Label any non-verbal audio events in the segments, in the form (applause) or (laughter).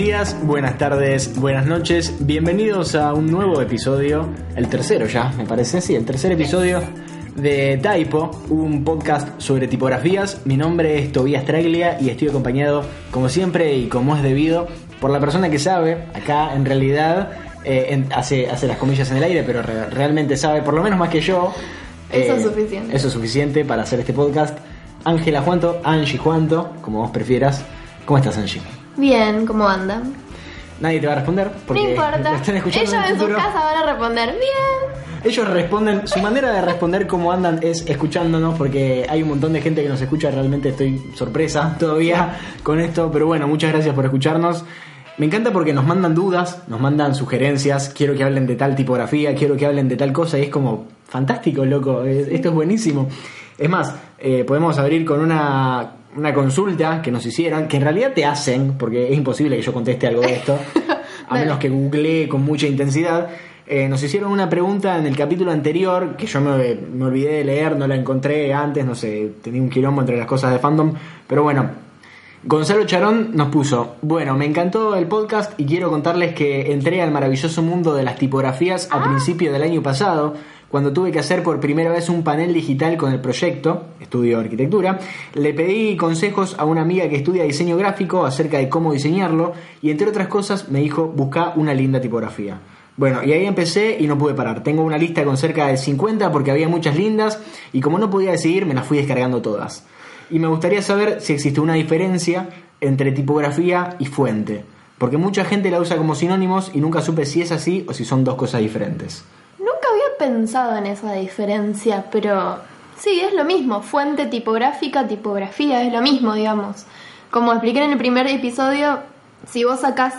días, buenas tardes, buenas noches. Bienvenidos a un nuevo episodio, el tercero ya, me parece, sí, el tercer episodio de Typo, un podcast sobre tipografías. Mi nombre es Tobias Traglia y estoy acompañado, como siempre y como es debido, por la persona que sabe, acá en realidad eh, en- hace, hace las comillas en el aire, pero re- realmente sabe, por lo menos más que yo. Eso es eh, suficiente. Eso es suficiente para hacer este podcast. Ángela Juanto, Angie Juanto, como vos prefieras. ¿Cómo estás, Angie? Bien, ¿cómo andan? Nadie te va a responder porque no importa. están escuchando Ellos en el en su futuro. casa van a responder bien. Ellos responden, su manera de responder cómo andan es escuchándonos porque hay un montón de gente que nos escucha, realmente estoy sorpresa (laughs) todavía con esto, pero bueno, muchas gracias por escucharnos. Me encanta porque nos mandan dudas, nos mandan sugerencias, quiero que hablen de tal tipografía, quiero que hablen de tal cosa y es como fantástico, loco, esto es buenísimo. Es más, eh, podemos abrir con una, una consulta que nos hicieron, que en realidad te hacen, porque es imposible que yo conteste algo de esto, (laughs) a menos que googleé con mucha intensidad. Eh, nos hicieron una pregunta en el capítulo anterior que yo me, me olvidé de leer, no la encontré antes, no sé, tenía un quilombo entre las cosas de fandom, pero bueno. Gonzalo Charón nos puso, bueno, me encantó el podcast y quiero contarles que entré al maravilloso mundo de las tipografías a principio del año pasado, cuando tuve que hacer por primera vez un panel digital con el proyecto, estudio arquitectura, le pedí consejos a una amiga que estudia diseño gráfico acerca de cómo diseñarlo y entre otras cosas me dijo, busca una linda tipografía. Bueno, y ahí empecé y no pude parar. Tengo una lista con cerca de 50 porque había muchas lindas y como no podía decidir me las fui descargando todas. Y me gustaría saber si existe una diferencia entre tipografía y fuente. Porque mucha gente la usa como sinónimos y nunca supe si es así o si son dos cosas diferentes. Pensado en esa diferencia, pero sí, es lo mismo. Fuente tipográfica, tipografía, es lo mismo, digamos. Como expliqué en el primer episodio, si vos sacás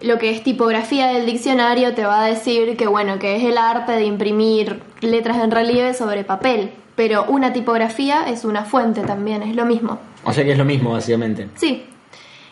lo que es tipografía del diccionario, te va a decir que, bueno, que es el arte de imprimir letras en relieve sobre papel. Pero una tipografía es una fuente también, es lo mismo. O sea que es lo mismo, básicamente. Sí.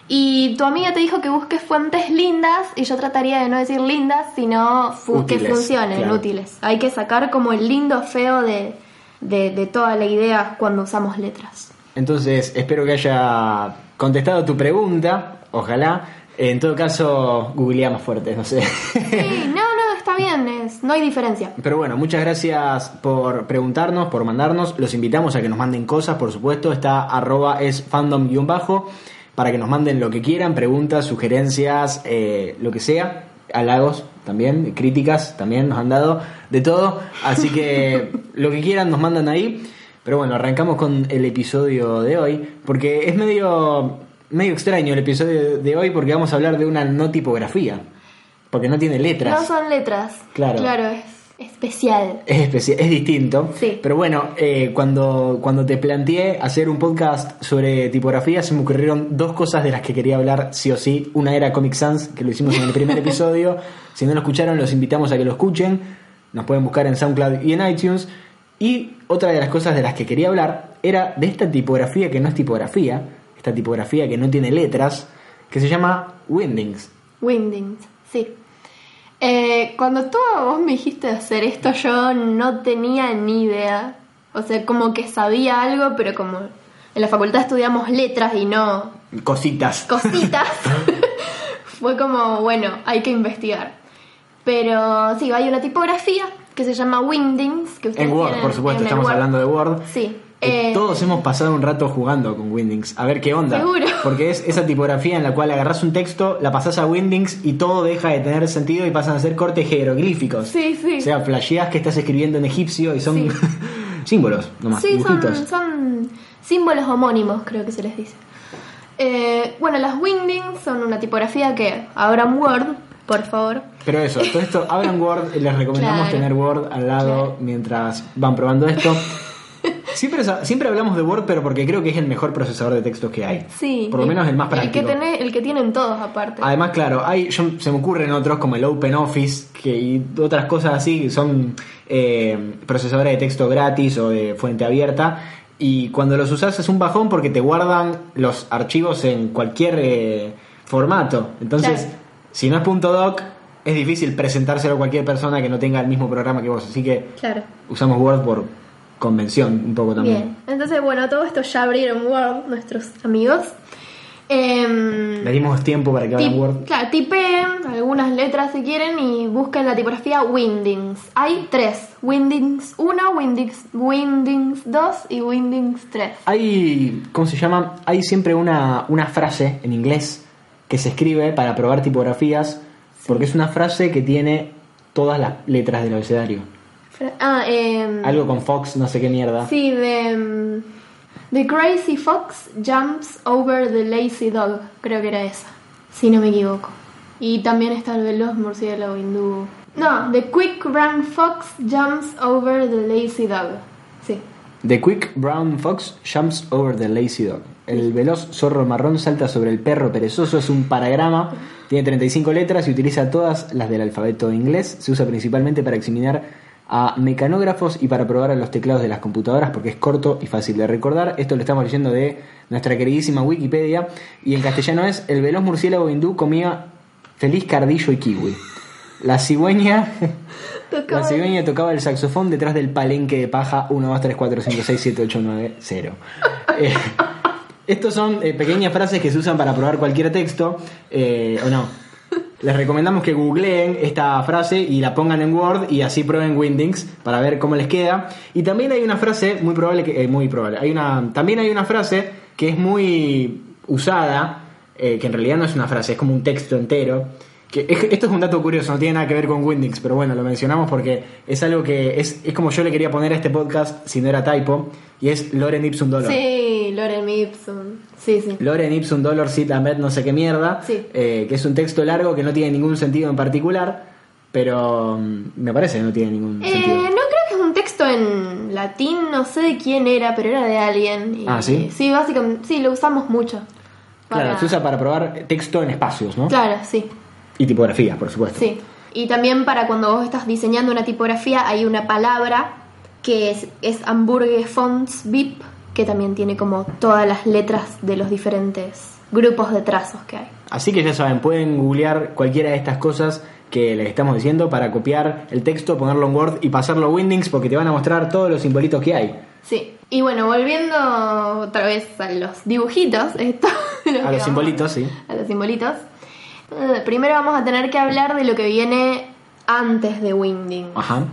Y tu amiga te dijo que busques fuentes lindas y yo trataría de no decir lindas, sino fu- que Útiles, funcionen, claro. útiles. Hay que sacar como el lindo feo de, de, de toda la idea cuando usamos letras. Entonces, espero que haya contestado tu pregunta. Ojalá. En todo caso, googlea más fuerte, no sé. Sí, no, no, está bien, es, no hay diferencia. Pero bueno, muchas gracias por preguntarnos, por mandarnos. Los invitamos a que nos manden cosas, por supuesto. Está arroba es fandom-bajo para que nos manden lo que quieran, preguntas, sugerencias, eh, lo que sea. Halagos también, críticas también nos han dado, de todo. Así que (laughs) lo que quieran nos mandan ahí. Pero bueno, arrancamos con el episodio de hoy, porque es medio, medio extraño el episodio de hoy porque vamos a hablar de una no tipografía, porque no tiene letras. No son letras. Claro. Claro, es especial. Es especial, es distinto. Sí. Pero bueno, eh, cuando, cuando te planteé hacer un podcast sobre tipografía, se me ocurrieron dos cosas de las que quería hablar sí o sí. Una era Comic Sans, que lo hicimos en el primer (laughs) episodio. Si no lo escucharon, los invitamos a que lo escuchen. Nos pueden buscar en SoundCloud y en iTunes. Y otra de las cosas de las que quería hablar era de esta tipografía que no es tipografía, esta tipografía que no tiene letras, que se llama Windings. Windings, sí. Eh, cuando tú vos me dijiste hacer esto, yo no tenía ni idea. O sea, como que sabía algo, pero como en la facultad estudiamos letras y no Cositas. cositas, (laughs) (laughs) fue como, bueno, hay que investigar. Pero sí, hay una tipografía que se llama Windings. Que En Word, por supuesto, estamos Word. hablando de Word. Sí. Eh, Todos hemos pasado un rato jugando con Windings, a ver qué onda. Seguro. (laughs) Porque es esa tipografía en la cual agarras un texto, la pasas a Windings y todo deja de tener sentido y pasan a ser cortes jeroglíficos. Sí, sí. O sea, flasheas que estás escribiendo en egipcio y son Sí. (laughs) símbolos, nomás, Sí, dibujitos. son, son símbolos homónimos, creo que se les dice. Eh, bueno, las Wingdings son una tipografía que abran Word, por favor. Pero eso, todo esto, (laughs) abran Word, les recomendamos Claro. tener Word al lado Claro. mientras van probando esto. Siempre, siempre hablamos de Word, pero porque creo que es el mejor procesador de textos que hay. Sí. Por lo menos el más El que, práctico. tiene, el que tienen todos aparte. Además, claro, hay, yo- se me ocurren otros como el OpenOffice que, y otras cosas así que son eh, procesadores de texto gratis o de fuente abierta. Y cuando los usas es un bajón porque te guardan los archivos en cualquier eh, formato. Entonces, Claro. si no es .doc, es difícil presentárselo a cualquier persona que no tenga el mismo programa que vos. Así que Claro. usamos Word por convención un poco también. Bien. Entonces, bueno, todo esto ya abrieron Word, nuestros amigos. Em, Le dimos tiempo para que abran Word. Claro, tipeen algunas letras si quieren y busquen la tipografía Windings. Hay tres: Windings 1, Windings, Windings 2 y Windings 3. Hay, ¿cómo se llama? Hay siempre una, una frase en inglés que se escribe para probar tipografías, porque es una frase que tiene todas las letras del abecedario. Ah, em, Algo con Fox, no sé qué mierda. Sí, de. em, The Crazy Fox Jumps Over the Lazy Dog. Creo que era esa. Si no me equivoco. Y también está el veloz murciélago hindú. No, The Quick Brown Fox Jumps Over the Lazy Dog. Sí. The quick brown fox jumps over the lazy dog. El veloz zorro marrón salta sobre el perro perezoso. Es un paragrama, tiene 35 letras y utiliza todas las del alfabeto inglés. Se usa principalmente para examinar a mecanógrafos y para probar a los teclados de las computadoras porque es corto y fácil de recordar. Esto lo estamos leyendo de nuestra queridísima Wikipedia. Y en castellano es: El veloz murciélago hindú comía feliz cardillo y kiwi. La cigüeña. (laughs) La Tocaba- cigüeña tocaba el saxofón detrás del palenque de paja 1, 2, 3, 4, 5, 6, 7, 8, 9, 0. Eh, estos son eh, pequeñas frases que se usan para probar cualquier texto, eh, o no. Les recomendamos que googleen esta frase y la pongan en Word y así prueben Windings para ver cómo les queda. Y también hay una frase muy probable que eh, muy probable. Hay una también hay una frase que es muy usada, eh, que en realidad no es una frase, es como un texto entero. Que es- esto es un dato curioso, no tiene nada que ver con Windings, pero bueno, lo mencionamos porque es algo que es, es como yo le quería poner a este podcast si no era typo, y es Loren Ipsum Dolor. Sí, Loren Ipsum. Sí, sí. Loren Ipsum Dolor Sit Amet no sé qué mierda, Sí. eh, que es un texto largo que no tiene ningún sentido en particular, pero mm, me parece que no tiene ningún Eh, sentido. no creo que es un texto en latín, no sé de quién era, pero era de alguien. Ah, ¿sí? Sí, básicamente, sí, lo usamos mucho. Claro, se usa para probar texto en espacios, ¿no? Claro, sí, Y tipografías, por supuesto. sí. Y también para cuando vos estás diseñando una tipografía hay una palabra que es, es Hamburger Fonts VIP, que también tiene como todas las letras de los diferentes grupos de trazos que hay. Así que ya saben, pueden googlear cualquiera de estas cosas que les estamos diciendo para copiar el texto, ponerlo en Word y pasarlo a Windings porque te van a mostrar todos los simbolitos que hay. Sí. Y bueno, volviendo otra vez a los dibujitos, esto, (laughs) A los simbolitos, sí. a los simbolitos. Eh, Primero vamos a tener que hablar de lo que viene antes de Winding, Ajá.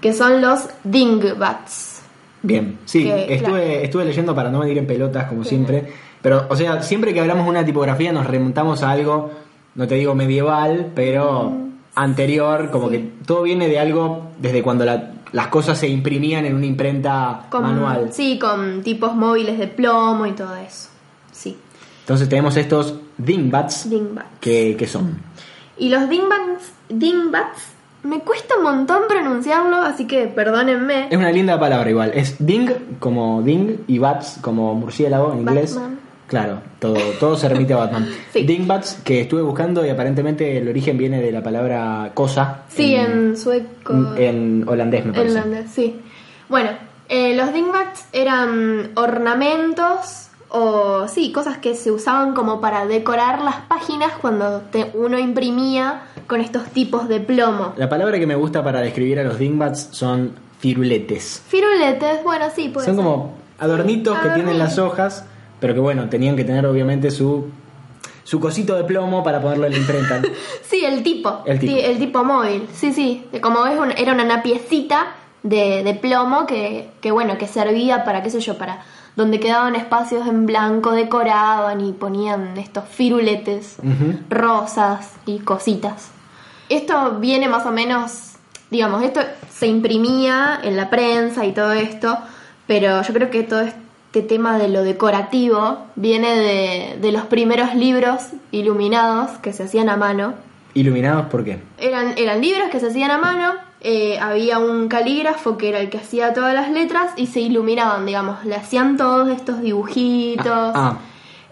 que son los Dingbats. Bien, sí, Que, estuve, claro. estuve leyendo para no venir en pelotas como siempre, pero o sea, siempre que hablamos de una tipografía nos remontamos a algo, no te digo medieval, pero anterior, como Mm, sí. que todo viene de algo desde cuando la- las cosas se imprimían en una imprenta Con, manual. Sí, con tipos móviles de plomo y todo eso. Sí, Entonces tenemos estos dingbats, Dingbats. que, que son. Y los Dingbats, Dingbats, me cuesta un montón pronunciarlo, así que perdónenme. Es una linda palabra igual, es ding como ding y bats como murciélago en inglés. Batman. Claro, todo, todo se remite a Batman. (laughs) Sí. Dingbats, que estuve buscando y aparentemente el origen viene de la palabra cosa. Sí, en, sueco. en holandés me En parece. holandés, sí. Bueno, eh, los dingbats eran ornamentos o sí, cosas que se usaban como para decorar las páginas cuando te- uno imprimía con estos tipos de plomo. La palabra que me gusta para describir a los dingbats son firuletes. Firuletes, bueno, sí, puede son ser. como adornitos que tienen las hojas, pero que bueno, tenían que tener obviamente su su cosito de plomo para ponerlo en la imprenta. (laughs) Sí, el tipo. El tipo. Sí, el tipo móvil. Sí, sí. Como ves, era una napiecita de, de plomo que, que, bueno, que servía para, qué sé yo, para donde quedaban espacios en blanco, decoraban y ponían estos firuletes rosas y cositas. Esto viene más o menos, digamos, esto se imprimía en la prensa y todo esto, pero yo creo que todo este tema de lo decorativo viene de, de los primeros libros iluminados que se hacían a mano. Iluminados, ¿por qué? Eran, eran libros que se hacían a mano, eh, había un calígrafo que era el que hacía todas las letras y se iluminaban, digamos, le hacían todos estos dibujitos. Ah,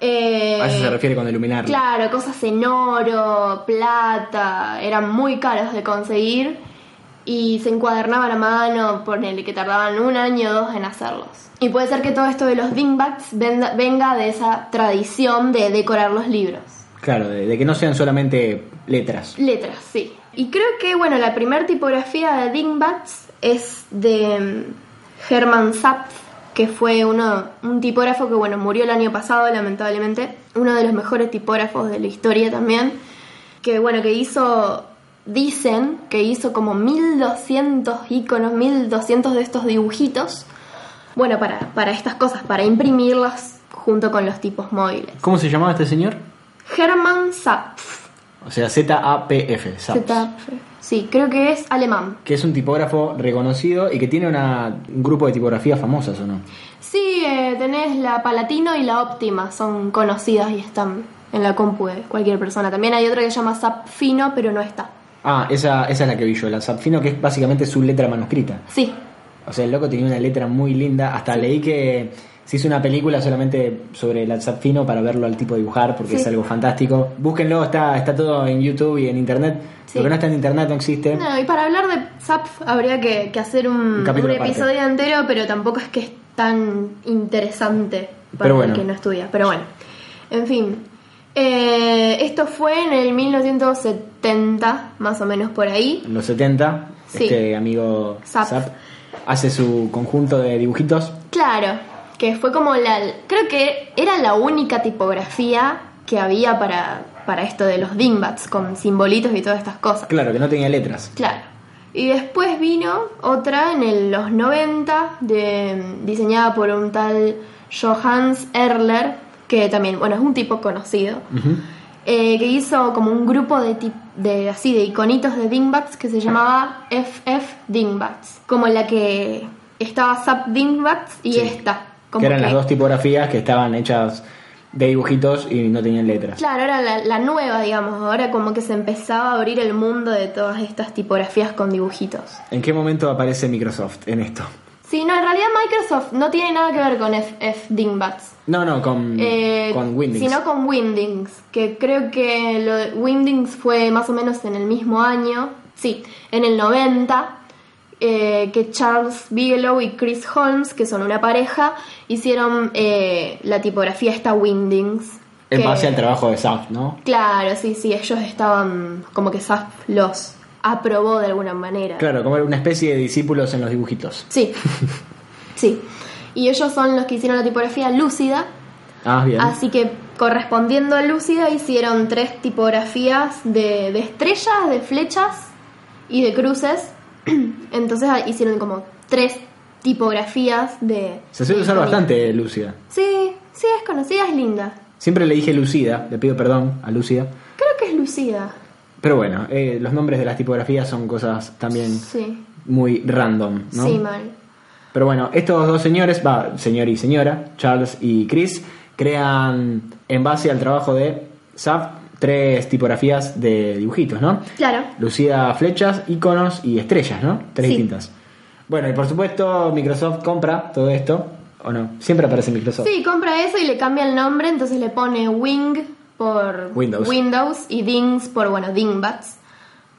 eh, a eso se refiere con iluminar. Claro, cosas en oro, plata, eran muy caros de conseguir y se encuadernaban a mano, ponele que tardaban un año o dos en hacerlos. Y puede ser que todo esto de los dingbats venga, venga de esa tradición de decorar los libros. Claro, de, de que no sean solamente letras. Letras, sí. Y creo que, bueno, la primera tipografía de Dingbats es de mm, Hermann Zapf, que fue uno, un tipógrafo que, bueno, murió el año pasado, lamentablemente. Uno de los mejores tipógrafos de la historia también. Que, bueno, que hizo, dicen que hizo como 1200 iconos, 1200 de estos dibujitos. Bueno, para, para estas cosas, para imprimirlas junto con los tipos móviles. ¿Cómo se llamaba este señor? Hermann Zapf. O sea, Z-A-P-F. Zapf. Sí, creo que es alemán. Que es un tipógrafo reconocido y que tiene una, un grupo de tipografías famosas, ¿o no? Sí, eh, tenés la Palatino y la Óptima, son conocidas y están en la compu de cualquier persona. También hay otra que se llama Zapfino, pero no está. Ah, esa, esa es la que vi yo, la Zapfino, que es básicamente su letra manuscrita. Sí, O sea, el loco tenía una letra muy linda. Hasta leí que se hizo una película solamente sobre la Zapfino para verlo al tipo dibujar, porque Sí. es algo fantástico. Búsquenlo, está, está todo en YouTube y en Internet. Sí. Lo que no está en Internet no existe. No, y para hablar de Zapf habría que, que hacer un, episodio entero, pero tampoco es que es tan interesante para Pero bueno. el que no estudia. Pero bueno, en fin. Eh, esto fue en el 1970, más o menos por ahí. En los 70, Sí. este amigo. Zapf hace su conjunto de dibujitos. Claro, que fue como la... Creo que era la única tipografía que había para, para esto de los dingbats, con simbolitos y todas estas cosas. Claro, que no tenía letras. Claro. Y después vino otra en el- los 90, de, diseñada por un tal Johannes Erler, que también, bueno, es un tipo conocido, eh, que hizo como un grupo de, tip- de así de iconitos de dingbats que se llamaba FF Dingbats, como la que estaba Zap Dingbats y Sí. esta. Que eran las dos tipografías que estaban hechas de dibujitos y no tenían letras. Claro, era la, la nueva, digamos. Ahora como que se empezaba a abrir el mundo de todas estas tipografías con dibujitos. ¿En qué momento aparece Microsoft en esto? Sí, no, en realidad Microsoft no tiene nada que ver con FF Dingbats. No, no, con, Eh, con Windows. Sino con Windings, que creo que lo de Windings fue más o menos en el mismo año, sí, en el 90, eh, que Charles Bigelow y Chris Holmes, que son una pareja, hicieron eh, la tipografía esta Windings. En base al trabajo de Zapf, ¿no? Claro, sí, sí, ellos estaban como que Zaf los aprobó de alguna manera. Claro, como una especie de discípulos en los dibujitos. Sí, (laughs) sí. Y ellos son los que hicieron la tipografía lúcida, Ah, bien. así que correspondiendo a lúcida hicieron tres tipografías de, de estrellas, de flechas y de cruces. (clears throat) Entonces ah, hicieron como tres tipografías de... Se suele usar bastante Lúcida. Sí, sí, es conocida, es linda. Siempre le dije Lucida, le pido perdón a Lucida. Creo que es lucida. Pero bueno, eh, los nombres de las tipografías son cosas también Sí, muy random, ¿no? sí, mal. Pero bueno, estos dos señores, va, señor y señora, Charles y Chris, crean en base al trabajo de Zap tres tipografías de dibujitos, ¿no? Claro. Lucida flechas, iconos y estrellas, ¿no? Tres Sí. distintas. Bueno, y por supuesto Microsoft compra todo esto, ¿o no? Siempre aparece Microsoft. Sí, compra eso y le cambia el nombre, entonces le pone Wing por Windows. y Dings por, bueno, Dingbats.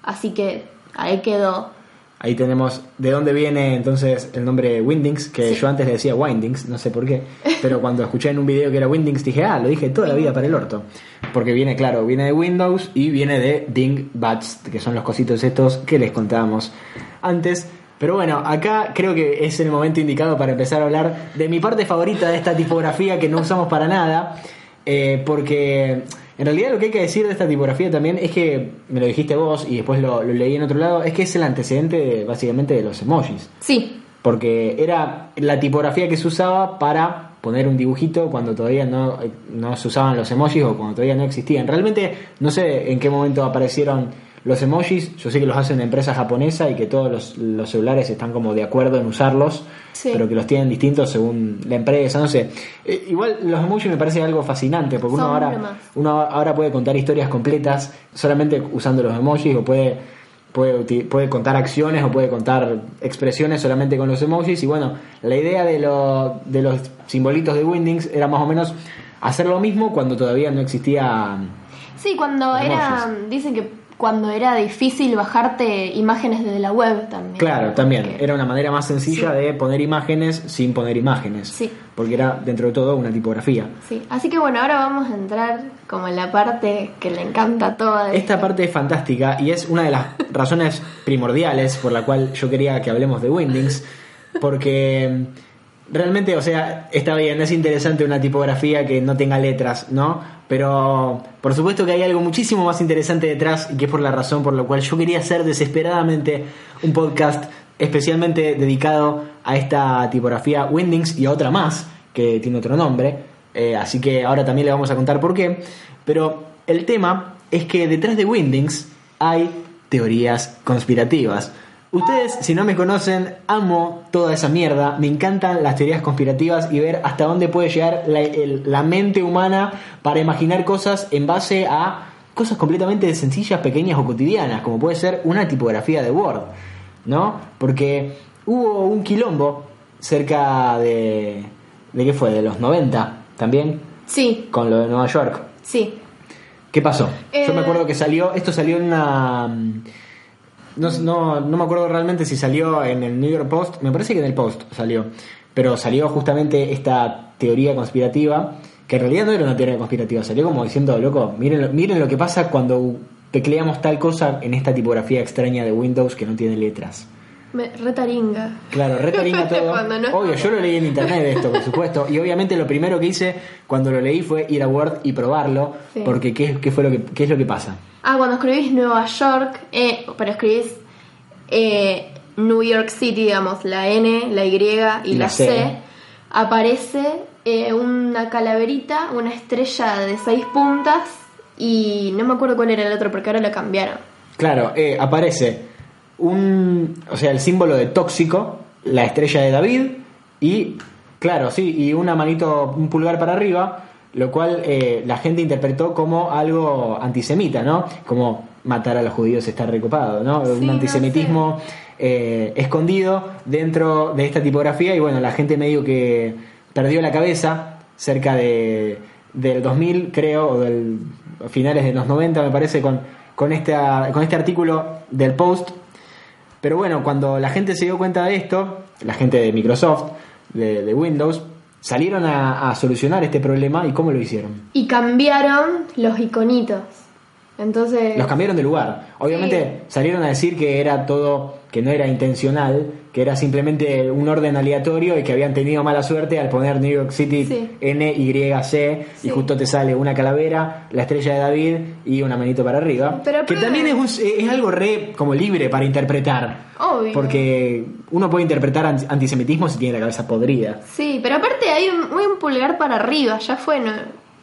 Así que ahí quedó. Ahí tenemos de dónde viene entonces el nombre Windings, que Sí. yo antes le decía Windings, no sé por qué, (laughs) pero cuando escuché en un video que era Windings dije, ah, lo dije toda la vida para el orto. Porque viene, claro, viene de Windows y viene de Dingbats, que son los cositos estos que les contábamos antes. Pero bueno, acá creo que es el momento indicado para empezar a hablar de mi parte favorita de esta tipografía que no usamos para nada. eh, porque en realidad lo que hay que decir de esta tipografía también es que, me lo dijiste vos y después lo, lo leí en otro lado, es que es el antecedente de- básicamente de los emojis. Sí, Porque era la tipografía que se usaba para poner un dibujito cuando todavía no, no se usaban los emojis o cuando todavía no existían. Realmente no sé en qué momento aparecieron los emojis. Yo sé que los hace una empresa japonesa y que todos los, los celulares están como de acuerdo en usarlos, Sí. pero que los tienen distintos según la empresa. No sé. Eh, igual los emojis me parece algo fascinante porque uno ahora, uno ahora puede contar historias completas solamente usando los emojis o puede puede, puede contar acciones o puede contar expresiones solamente con los emojis y bueno la idea de, lo- de los simbolitos de Windings era más o menos hacer lo mismo cuando todavía no existía sí, cuando Emojis. era. Dicen que cuando era difícil bajarte imágenes desde la web también. Claro, también. Era una manera más sencilla Sí. de poner imágenes sin poner imágenes. Sí. Porque era, dentro de todo, una tipografía. Sí, así que bueno, ahora vamos a entrar como en la parte que le encanta a toda Esta parte es fantástica y es una de las (laughs) razones primordiales por la cual yo quería que hablemos de Windings, porque realmente, o sea, está bien, es interesante una tipografía que no tenga letras, ¿no? Pero por supuesto que hay algo muchísimo más interesante detrás y que es por la razón por la cual yo quería hacer desesperadamente un podcast especialmente dedicado a esta tipografía Windings y a otra más que tiene otro nombre. Eh, así que ahora también le vamos a contar por qué. Pero el tema es que detrás de Windings hay teorías conspirativas. Ustedes, si no me conocen, amo toda esa mierda. Me encantan las teorías conspirativas y ver hasta dónde puede llegar la, el- la mente humana para imaginar cosas en base a cosas completamente sencillas, pequeñas o cotidianas, como puede ser una tipografía de Word, ¿no? Porque hubo un quilombo cerca de... ¿De qué fue? ¿De los 90 también? Sí, Con lo de Nueva York. sí. ¿Qué pasó? Yo Eh, me acuerdo que salió, esto salió en una... No, no, no me acuerdo realmente si salió en el New York Post, me parece que en el Post salió, pero salió justamente esta teoría conspirativa, que en realidad no era una teoría conspirativa, salió como diciendo, loco, miren, miren lo que pasa cuando tecleamos tal cosa en esta tipografía extraña de Windows que no tiene letras. Retaringa. Claro, retaringa (laughs) todo. No- Obvio, yo lo leí en internet esto, por supuesto. Y obviamente lo primero que hice cuando lo leí fue ir a Word y probarlo. Sí. Porque ¿qué, qué fue lo que, ¿qué es lo que pasa? Ah, cuando escribís Nueva York, eh, pero escribís eh, New York City, digamos, la N, la Y y La la, C. C, aparece eh, una calaverita, una estrella de seis puntas y no me acuerdo cuál era el otro porque ahora lo cambiaron. Claro, eh, aparece un, o sea, el símbolo de tóxico, la estrella de David y, claro, sí, y una manito, un pulgar para arriba, lo cual eh, la gente interpretó como algo antisemita, ¿no? Como matar a los judíos está recopado, ¿no? Sí, un no antisemitismo eh, escondido dentro de esta tipografía y bueno, la gente medio que perdió la cabeza cerca de, del 2000, creo, o del finales de los 90, me parece, con, con, esta, con este artículo del Post. Pero bueno, cuando la gente se dio cuenta de esto, la gente de Microsoft, de, Windows, salieron a, a solucionar este problema y cómo lo hicieron. Y cambiaron los iconitos. Entonces... Los cambiaron de lugar. Obviamente salieron a decir que era todo, que no era intencional, que era simplemente un orden aleatorio y que habían tenido mala suerte al poner New York City Sí. N, Y, C y Sí. justo te sale una calavera, la estrella de David y una manito para arriba. Pero que también es, un- es algo re como libre para interpretar. Obvio. Porque uno puede interpretar anti- antisemitismo si tiene la cabeza podrida. Sí, pero aparte hay un, hay un pulgar para arriba, ya fue, no,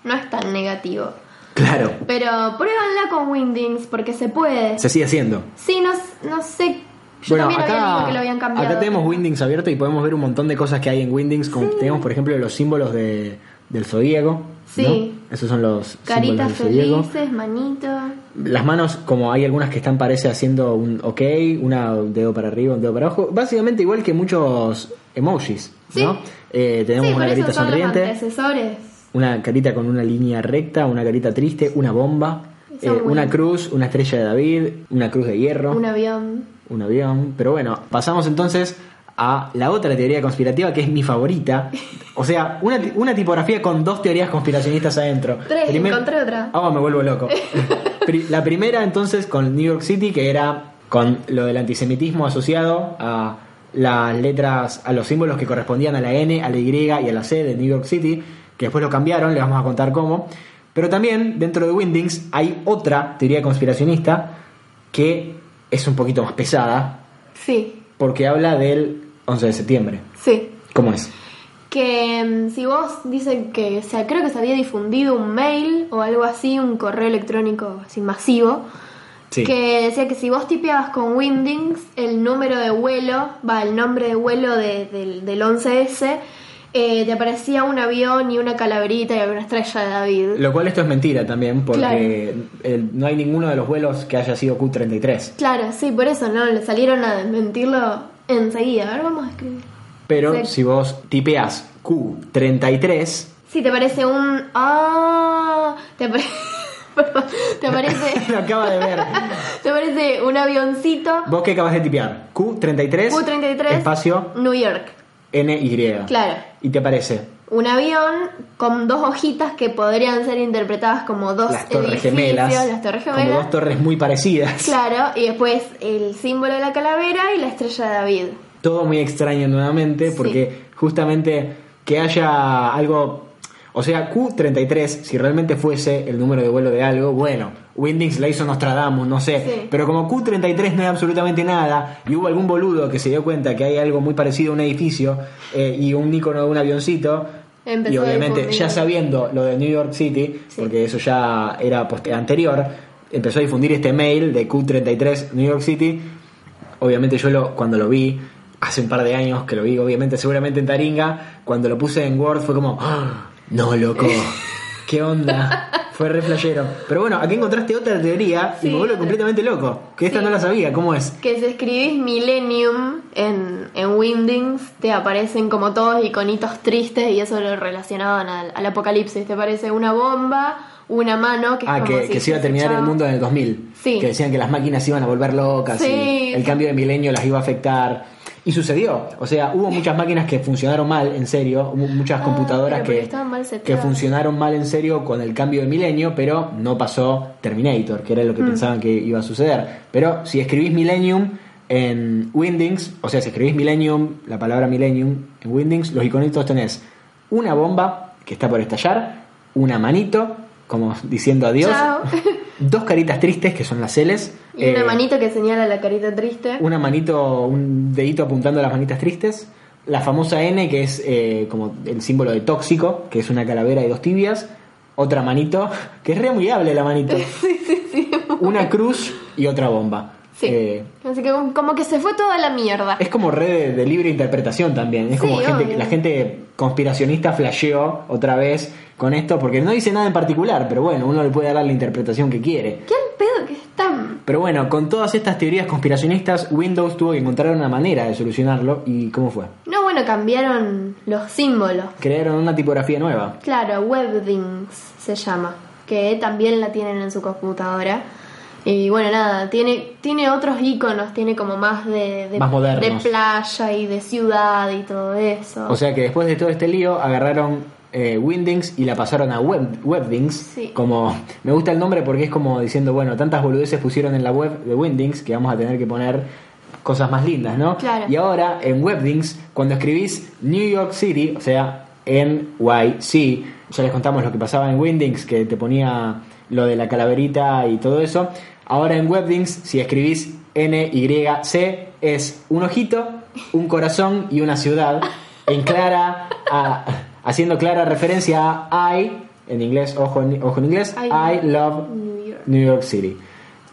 no es tan negativo. Claro, Pero pruébanla con Windings porque se puede. se sigue haciendo. Sí, no, no sé. Yo bueno, también había acá, que lo habían cambiado. acá tenemos Windings abierto y podemos ver un montón de cosas que hay en Windings, como tenemos por ejemplo los símbolos de, del zodíaco. Sí. ¿no? Esos son los Caritas símbolos del felices, manitos. Las manos, como hay algunas que están parece haciendo un ok, una un dedo para arriba, un dedo para abajo. Básicamente igual que muchos emojis, Sí. ¿no? Eh, tenemos sí, por una eso carita son los sonriente, antecesores. Una carita con una línea recta, una carita triste, una bomba, eh, una cruz, una estrella de David, una cruz de hierro Un avión. un avión. Pero bueno, pasamos entonces a la otra teoría conspirativa que es mi favorita. O sea, una, una tipografía con dos teorías conspiracionistas adentro. Tres, encontré otra. Ah, me vuelvo loco. (laughs) La primera entonces con New York City, que era con lo del antisemitismo asociado a las letras, a los símbolos que correspondían a la N, a la Y y a la C de New York City, que después lo cambiaron, le vamos a contar cómo. Pero también dentro de Windings hay otra teoría conspiracionista que es un poquito más pesada, Sí, porque habla del 11 de septiembre. sí. ¿Cómo es? Que mm, si vos dicen que, o sea, creo que se había difundido un mail o algo así, un correo electrónico así masivo, Sí. que decía que si vos tipeabas con Windings el número de vuelo, va, el nombre de vuelo de- del, del 11S, eh, te aparecía un avión y una calaverita y una estrella de David. Lo cual esto es mentira también, porque Claro. el- no hay ninguno de los vuelos que haya sido Q33. Claro, sí, por eso, ¿no? Le salieron a desmentirlo enseguida. A ver, vamos a escribir. Pero Sí. si vos tipeás Q33, Sí, te parece un... Ah, te, (laughs) Perdón, te aparece, (laughs) Lo acaba de ver. (laughs) te aparece un avioncito, ¿Vos qué acabas de tipear? Q33. Q33, Espacio New York. NY. Claro. Y te aparece Un avión con dos hojitas que podrían ser interpretadas como dos las torres gemelas. las torres Como gemelas. dos torres muy parecidas. Claro, y después el símbolo de la calavera y la estrella de David. Todo muy extraño nuevamente Sí. porque justamente que haya algo... O sea, Q33, si realmente fuese el número de vuelo de algo, bueno, Windings la hizo Nostradamus, no sé. Sí. Pero como Q33 no es absolutamente nada, y hubo algún boludo que se dio cuenta que hay algo muy parecido a un edificio eh, y un icono de un avioncito, Empezó y obviamente ya sabiendo lo de New York City, Sí. porque eso ya era anterior, empezó a difundir este mail de Q33 New York City. Obviamente yo lo, cuando lo vi, hace un par de años que lo vi, obviamente seguramente en Taringa, cuando lo puse en Word fue como, "Ah, no loco, (laughs) ¿qué onda? Fue re flashero. Pero bueno, aquí encontraste otra teoría y Sí, me vuelve completamente loco, que esta Sí. no la sabía, ¿cómo es? Que si escribís Millennium en, en Windings, te aparecen como todos iconitos tristes y eso lo relacionaban al, al apocalipsis. Te aparece una bomba, una mano, que es Ah, como que, si que se iba a terminar el mundo en el 2000. Sí. Que decían que las máquinas iban a volver locas Sí. y el cambio de milenio las iba a afectar. Y sucedió. O sea, hubo muchas máquinas que funcionaron mal, en serio. Hubo muchas Ah, computadoras que, que funcionaron mal en serio con el cambio de milenio, pero no pasó Terminator, que era lo que Mm. pensaban que iba a suceder. Pero si escribís Millennium en Windings, o sea, si escribís Millennium, la palabra Millennium en Windings, los iconitos tenés una bomba que está por estallar, una manito, como diciendo adiós, Chao. (laughs) dos caritas tristes que son las Ls, Y una eh, manito que señala la carita triste. una manito, un dedito apuntando a las manitas tristes, la famosa N que es eh, como el símbolo de tóxico, que es una calavera y dos tibias, otra manito, (laughs) que es re amigable la manito, (laughs) una cruz y otra bomba. Sí. Eh, Así que como que se fue toda la mierda. es como red de, de libre interpretación también. Es Sí, como gente, la gente conspiracionista flasheó otra vez con esto, porque no dice nada en particular, pero bueno, uno le puede dar la interpretación que quiere. ¿Qué al pedo que están? Pero bueno, con todas estas teorías conspiracionistas, Windows tuvo que encontrar una manera de solucionarlo. ¿Y cómo fue? No, bueno, cambiaron los símbolos. Crearon una tipografía nueva. Claro, Webdings se llama, que también la tienen en su computadora. Y bueno, nada, tiene, tiene otros iconos, tiene como más de, de, Más modernos. de playa y de ciudad y todo eso. O sea que después de todo este lío, agarraron eh, Windings y la pasaron a web, Webdings. Sí. Como, me gusta el nombre porque es como diciendo, bueno, tantas boludeces pusieron en la web de Windings que vamos a tener que poner cosas más lindas, ¿no? Claro. Y ahora en Webdings, cuando escribís New York City, o sea, NYC, ya les contamos lo que pasaba en Windings, que te ponía lo de la calaverita y todo eso. Ahora en Webdings, si escribís NYC, es un ojito, un corazón y una ciudad, en clara, a- haciendo clara referencia a I, en inglés, ojo en, ojo en inglés, I I love New York. New York City.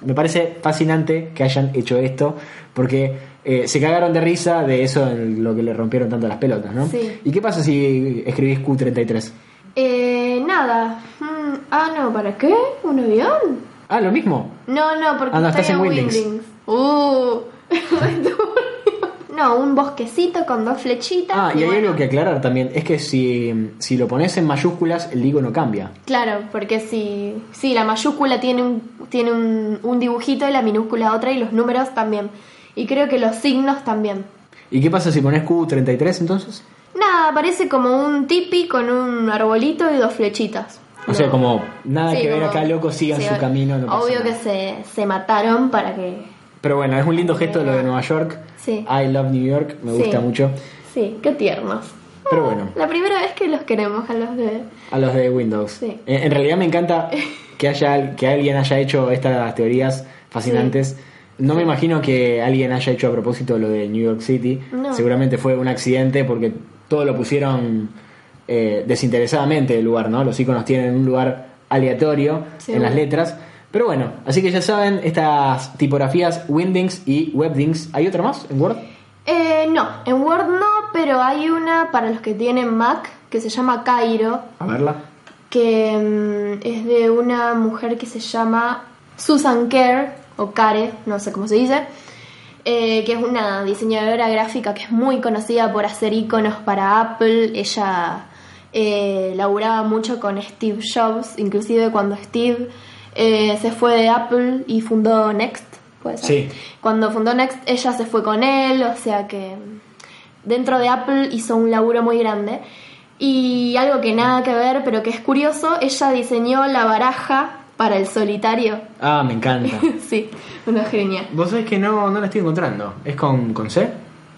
Me parece fascinante que hayan hecho esto porque eh, se cagaron de risa de eso en lo que le rompieron tanto las pelotas, ¿no? Sí. ¿Y qué pasa si escribís Q33? Eh, nada. Mm, ah, no, ¿para qué? ¿Un avión? Ah, lo mismo. No, no, porque Ah, no, está estás en Windings. Uh. (laughs) (laughs) no, un bosquecito con dos flechitas. Ah, y hay bueno. algo que aclarar también, es que si, si lo pones en mayúsculas, el icono cambia. Claro, porque si, si la mayúscula tiene, un, tiene un, un dibujito y la minúscula otra y los números también. Y creo que los signos también. ¿Y qué pasa si pones Q33 entonces? Nada, parece como un tipi con un arbolito y dos flechitas. O sea, como nada Sí, que ver como- acá, loco, sigan sí, su camino. No obvio que se, se mataron para que... Pero bueno, es un lindo gesto lo de Nueva York. Sí. I love New York, me gusta Sí. mucho. Sí, qué tiernos. Pero bueno. La primera vez que los queremos a los de... A los de Windows. Sí. En, en realidad me encanta que haya que alguien haya hecho estas teorías fascinantes. No me imagino que alguien haya hecho a propósito lo de New York City. No. Seguramente fue un accidente porque todo lo pusieron eh, desinteresadamente el lugar, ¿no? Los iconos tienen un lugar aleatorio Sí, en las letras. Pero bueno, así que ya saben, estas tipografías Windings y Webdings. ¿Hay otra más en Word? Eh, no, en Word no, pero hay una para los que tienen Mac que se llama Cairo, A verla. que mm, es de una mujer que se llama Susan Kerr, o Care, no sé cómo se dice, eh, que es una diseñadora gráfica que es muy conocida por hacer iconos para Apple. Ella eh, laburaba mucho con Steve Jobs, inclusive cuando Steve eh, se fue de Apple y fundó Next, puede ser. Sí. Cuando fundó Next, ella se fue con él, o sea que dentro de Apple hizo un laburo muy grande. Y algo que nada que ver, pero que es curioso, ella diseñó la baraja para el solitario. Ah, me encanta. (laughs) sí, una genial. Vos sabés que no, no la estoy encontrando. ¿Es con, con C?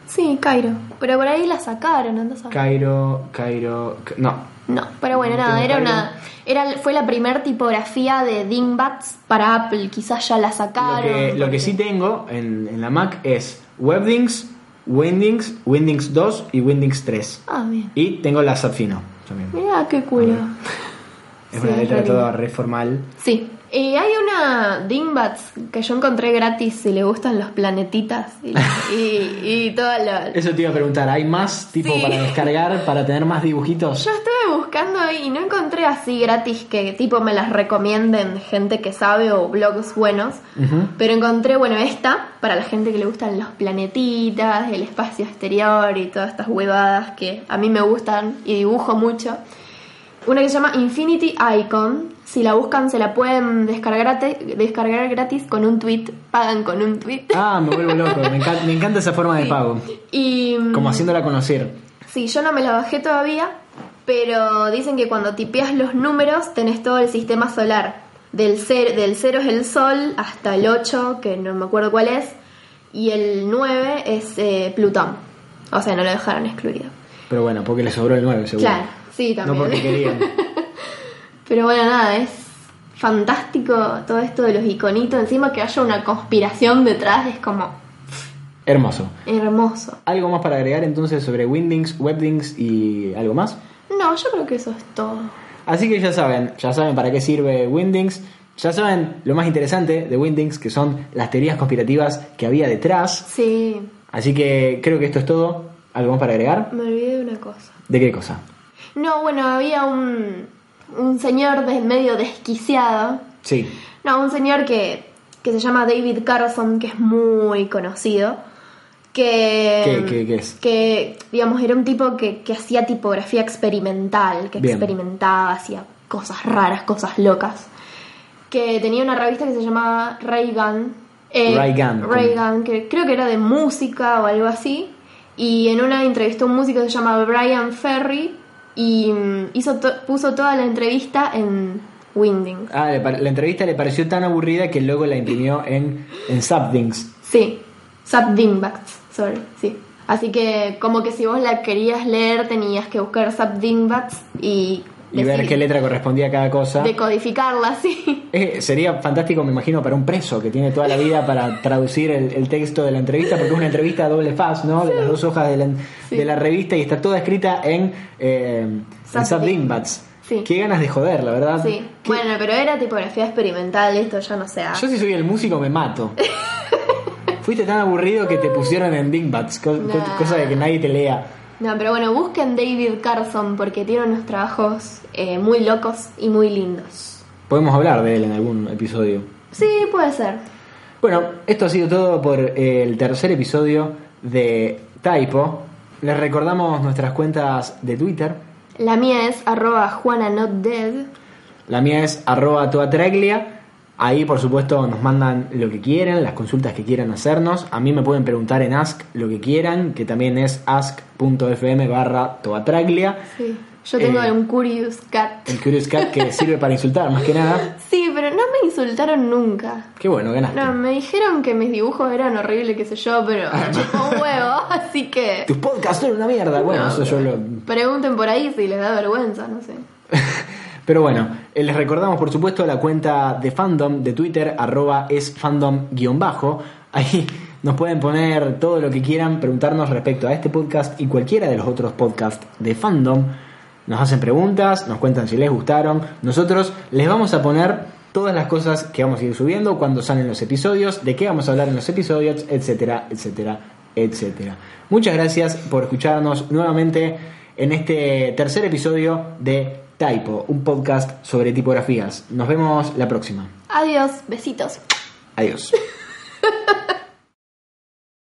Sí, Cairo. Pero por ahí la sacaron, ¿no? Cairo, Cairo. Ca- No. No, pero bueno, No nada, era una era fue la primer tipografía de Dingbats para Apple, quizás ya la Lo sacaron. que, lo que sí tengo en, en la Mac es Webdings, Windings, Windings 2 y Windings 3. Ah, bien. Y tengo la Sapfino también. Mira qué culo. Es Sí, una letra toda re formal. Sí. Y hay una Dingbats que yo encontré gratis si le gustan los planetitas y, y, y toda la... Eso te iba a preguntar, ¿hay más tipo Sí. para descargar, para tener más dibujitos? Yo estuve buscando y no encontré así gratis que tipo me las recomienden gente que sabe o blogs buenos. Pero encontré, bueno, esta para la gente que le gustan los planetitas, el espacio exterior y todas estas huevadas que a mí me gustan y dibujo mucho. Una que se llama Infinity Icon. Si la buscan, se la pueden descargar, grati- descargar gratis con un tweet. Pagan con un tweet. Ah, me vuelvo loco. Me encanta, me encanta esa forma de pago. Y. Como haciéndola conocer. Sí, yo no me la bajé todavía, pero dicen que cuando tipeas los números tenés todo el sistema solar. Del 0 del cero es el Sol hasta el 8, que no me acuerdo cuál es, y el 9 es eh, Plutón. O sea, no lo dejaron excluido. Pero bueno, porque le sobró el 9, seguro. Claro, sí, No también. porque querían. (laughs) Pero bueno, nada, es fantástico todo esto de los iconitos. Encima que haya una conspiración detrás es como Hermoso. hermoso. ¿Algo más para agregar entonces sobre Windings, Webdings y algo más? No, yo creo que eso es todo. Así que ya saben, ya saben para qué sirve Windings, ya saben lo más interesante de Windings, que son las teorías conspirativas que había detrás. Sí, Así que creo que esto es todo. ¿Algo más para agregar? me olvidé de una cosa. ¿De qué cosa? No, bueno, había un, un señor de medio desquiciado. Sí. No, un señor que, que se llama David Carson, que es muy conocido. Que, ¿Qué- qué- qué es? Que, digamos, era un tipo que, que hacía tipografía experimental, que Bien. experimentaba, hacía cosas raras, cosas locas. Que tenía una revista que se llamaba Ray Gun. eh, Ray Gun, como- Ray Gun, que creo que era de música o algo así. Y en una entrevistó a un músico que se llama Brian Ferry y mm, hizo to- puso toda la entrevista en Winding. Ah, la entrevista le pareció tan aburrida que luego la imprimió en, en Zapdings. Sí, Zap Dingbats, sorry, sí. Así que como que si vos la querías leer tenías que buscar Zap Dingbats y, ver qué letra correspondía a cada cosa. decodificarla, sí. Eh, sería fantástico, me imagino, para un preso que tiene toda la vida para traducir el, el texto de la entrevista, porque es una entrevista a doble faz, ¿no? De las dos hojas de la, Sí. de la revista y está toda escrita en, eh, en. Sí. Qué ganas de joder, la verdad. Sí, Qué- bueno, pero era tipografía experimental, esto ya no sé. ah. Yo si soy el músico me mato. (laughs) Fuiste tan aburrido que te pusieron en Dingbats, co- co- Nah. cosa de que nadie te lea. No, pero bueno, busquen David Carson porque tiene unos trabajos eh, muy locos y muy lindos. Podemos hablar de él en algún episodio. Sí, puede ser. Bueno, esto ha sido todo por el tercer episodio de Typo. Les recordamos nuestras cuentas de Twitter. La mía es arroba juananotdead. La mía es arroba toatraglia. Ahí, por supuesto, nos mandan lo que quieran, las consultas que quieran hacernos. A mí me pueden preguntar en Ask lo que quieran, que también es ask.fm barra toatraglia. Sí. Yo tengo Eh, un Curious Cat. El Curious Cat que (laughs) sirve para insultar, más que nada. Sí, pero no me insultaron nunca. Qué bueno, ganaste. No, me dijeron que mis dibujos eran horribles, qué sé yo, pero (laughs) chupó un huevo, así que Tus podcasts son una mierda. Bueno, No, eso yo lo, pregunten por ahí si les da vergüenza, no sé. (laughs) Pero bueno, eh, les recordamos por supuesto la cuenta de fandom de Twitter, arroba es fandom-bajo. Ahí (laughs) nos pueden poner todo lo que quieran, preguntarnos respecto a este podcast y cualquiera de los otros podcasts de fandom. Nos hacen preguntas, nos cuentan si les gustaron. Nosotros les vamos a poner todas las cosas que vamos a ir subiendo, cuando salen los episodios, de qué vamos a hablar en los episodios, etcétera, etcétera, etcétera. Muchas gracias por escucharnos nuevamente en este tercer episodio de Typo, un podcast sobre tipografías. Nos vemos la próxima. Adiós, besitos. Adiós. (laughs)